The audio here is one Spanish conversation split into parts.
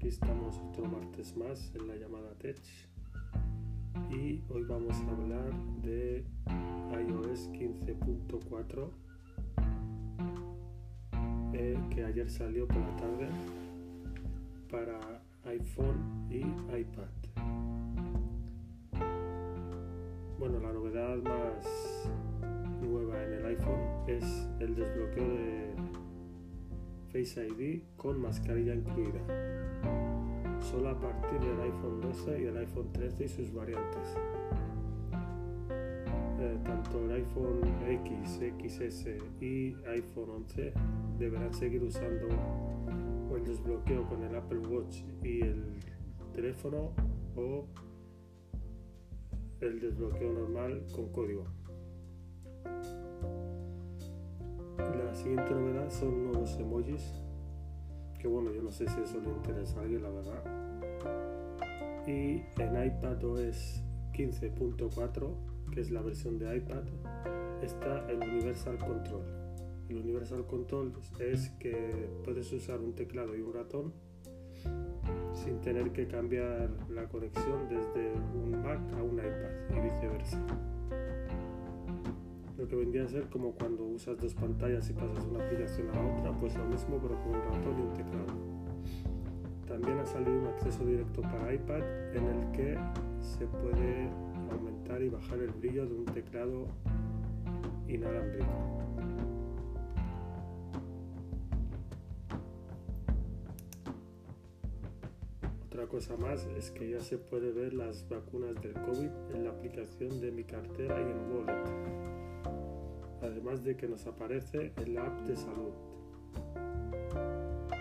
aquí estamos otro martes más en la llamada Tech y hoy vamos a hablar de iOS 15.4 eh, que ayer salió por la tarde para iPhone y iPad. Bueno, la novedad más nueva en el iPhone es el desbloqueo de Face ID con mascarilla incluida, solo a partir del iPhone 12 y el iPhone 13 y sus variantes. Eh, tanto el iPhone X, XS y iPhone 11 deberán seguir usando el desbloqueo con el Apple Watch y el teléfono o el desbloqueo normal con código. La siguiente novedad son nuevos emojis, que bueno, yo no sé si eso le interesa a alguien, la verdad. Y en iPadOS 15.4, que es la versión de iPad, está el Universal Control. El Universal Control es que puedes usar un teclado y un ratón sin tener que cambiar la conexión desde un Mac a un iPad y viceversa lo que vendría a ser como cuando usas dos pantallas y pasas una aplicación a otra, pues lo mismo pero con un ratón y un teclado. También ha salido un acceso directo para iPad en el que se puede aumentar y bajar el brillo de un teclado inalámbrico. Otra cosa más es que ya se puede ver las vacunas del COVID en la aplicación de mi cartera y en Wallet además de que nos aparece en la app de salud.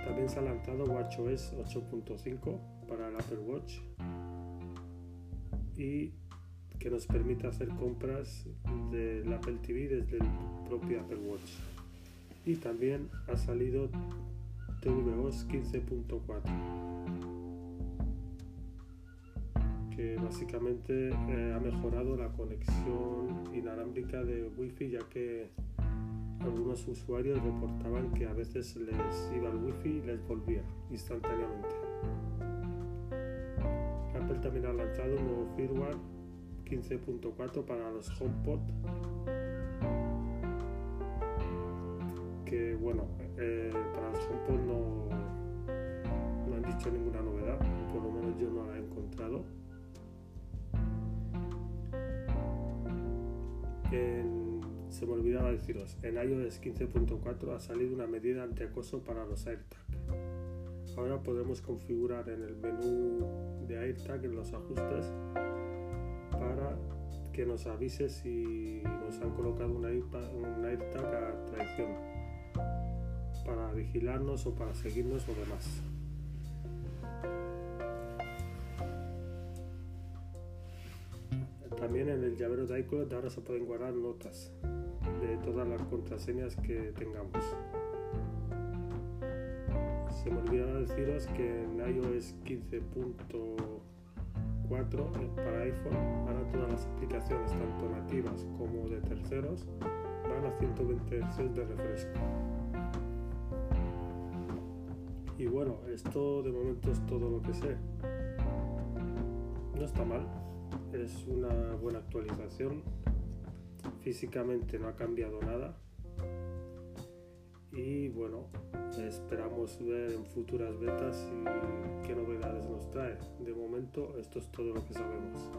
También se ha lanzado WatchOS 8.5 para el Apple Watch y que nos permite hacer compras del Apple TV desde el propio Apple Watch. Y también ha salido tvOS 15.4 básicamente eh, ha mejorado la conexión inalámbrica de Wi-Fi ya que algunos usuarios reportaban que a veces les iba el Wi-Fi y les volvía instantáneamente. Apple también ha lanzado un nuevo firmware 15.4 para los HomePod que bueno, eh, para los HomePod no se me olvidaba deciros, en iOS 15.4 ha salido una medida antiacoso para los AirTag. Ahora podemos configurar en el menú de AirTag en los ajustes para que nos avise si nos han colocado un AirTag a traición para vigilarnos o para seguirnos o demás. También en el llavero de iCloud ahora se pueden guardar notas de todas las contraseñas que tengamos. Se me olvidaba deciros que en iOS 15.4 eh, para iPhone ahora todas las aplicaciones, tanto nativas como de terceros, van a 120 Hz de refresco. Y bueno, esto de momento es todo lo que sé. No está mal es una buena actualización. Físicamente no ha cambiado nada. Y bueno, esperamos ver en futuras betas y qué novedades nos trae. De momento esto es todo lo que sabemos.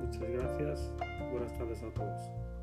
Muchas gracias. Buenas tardes a todos.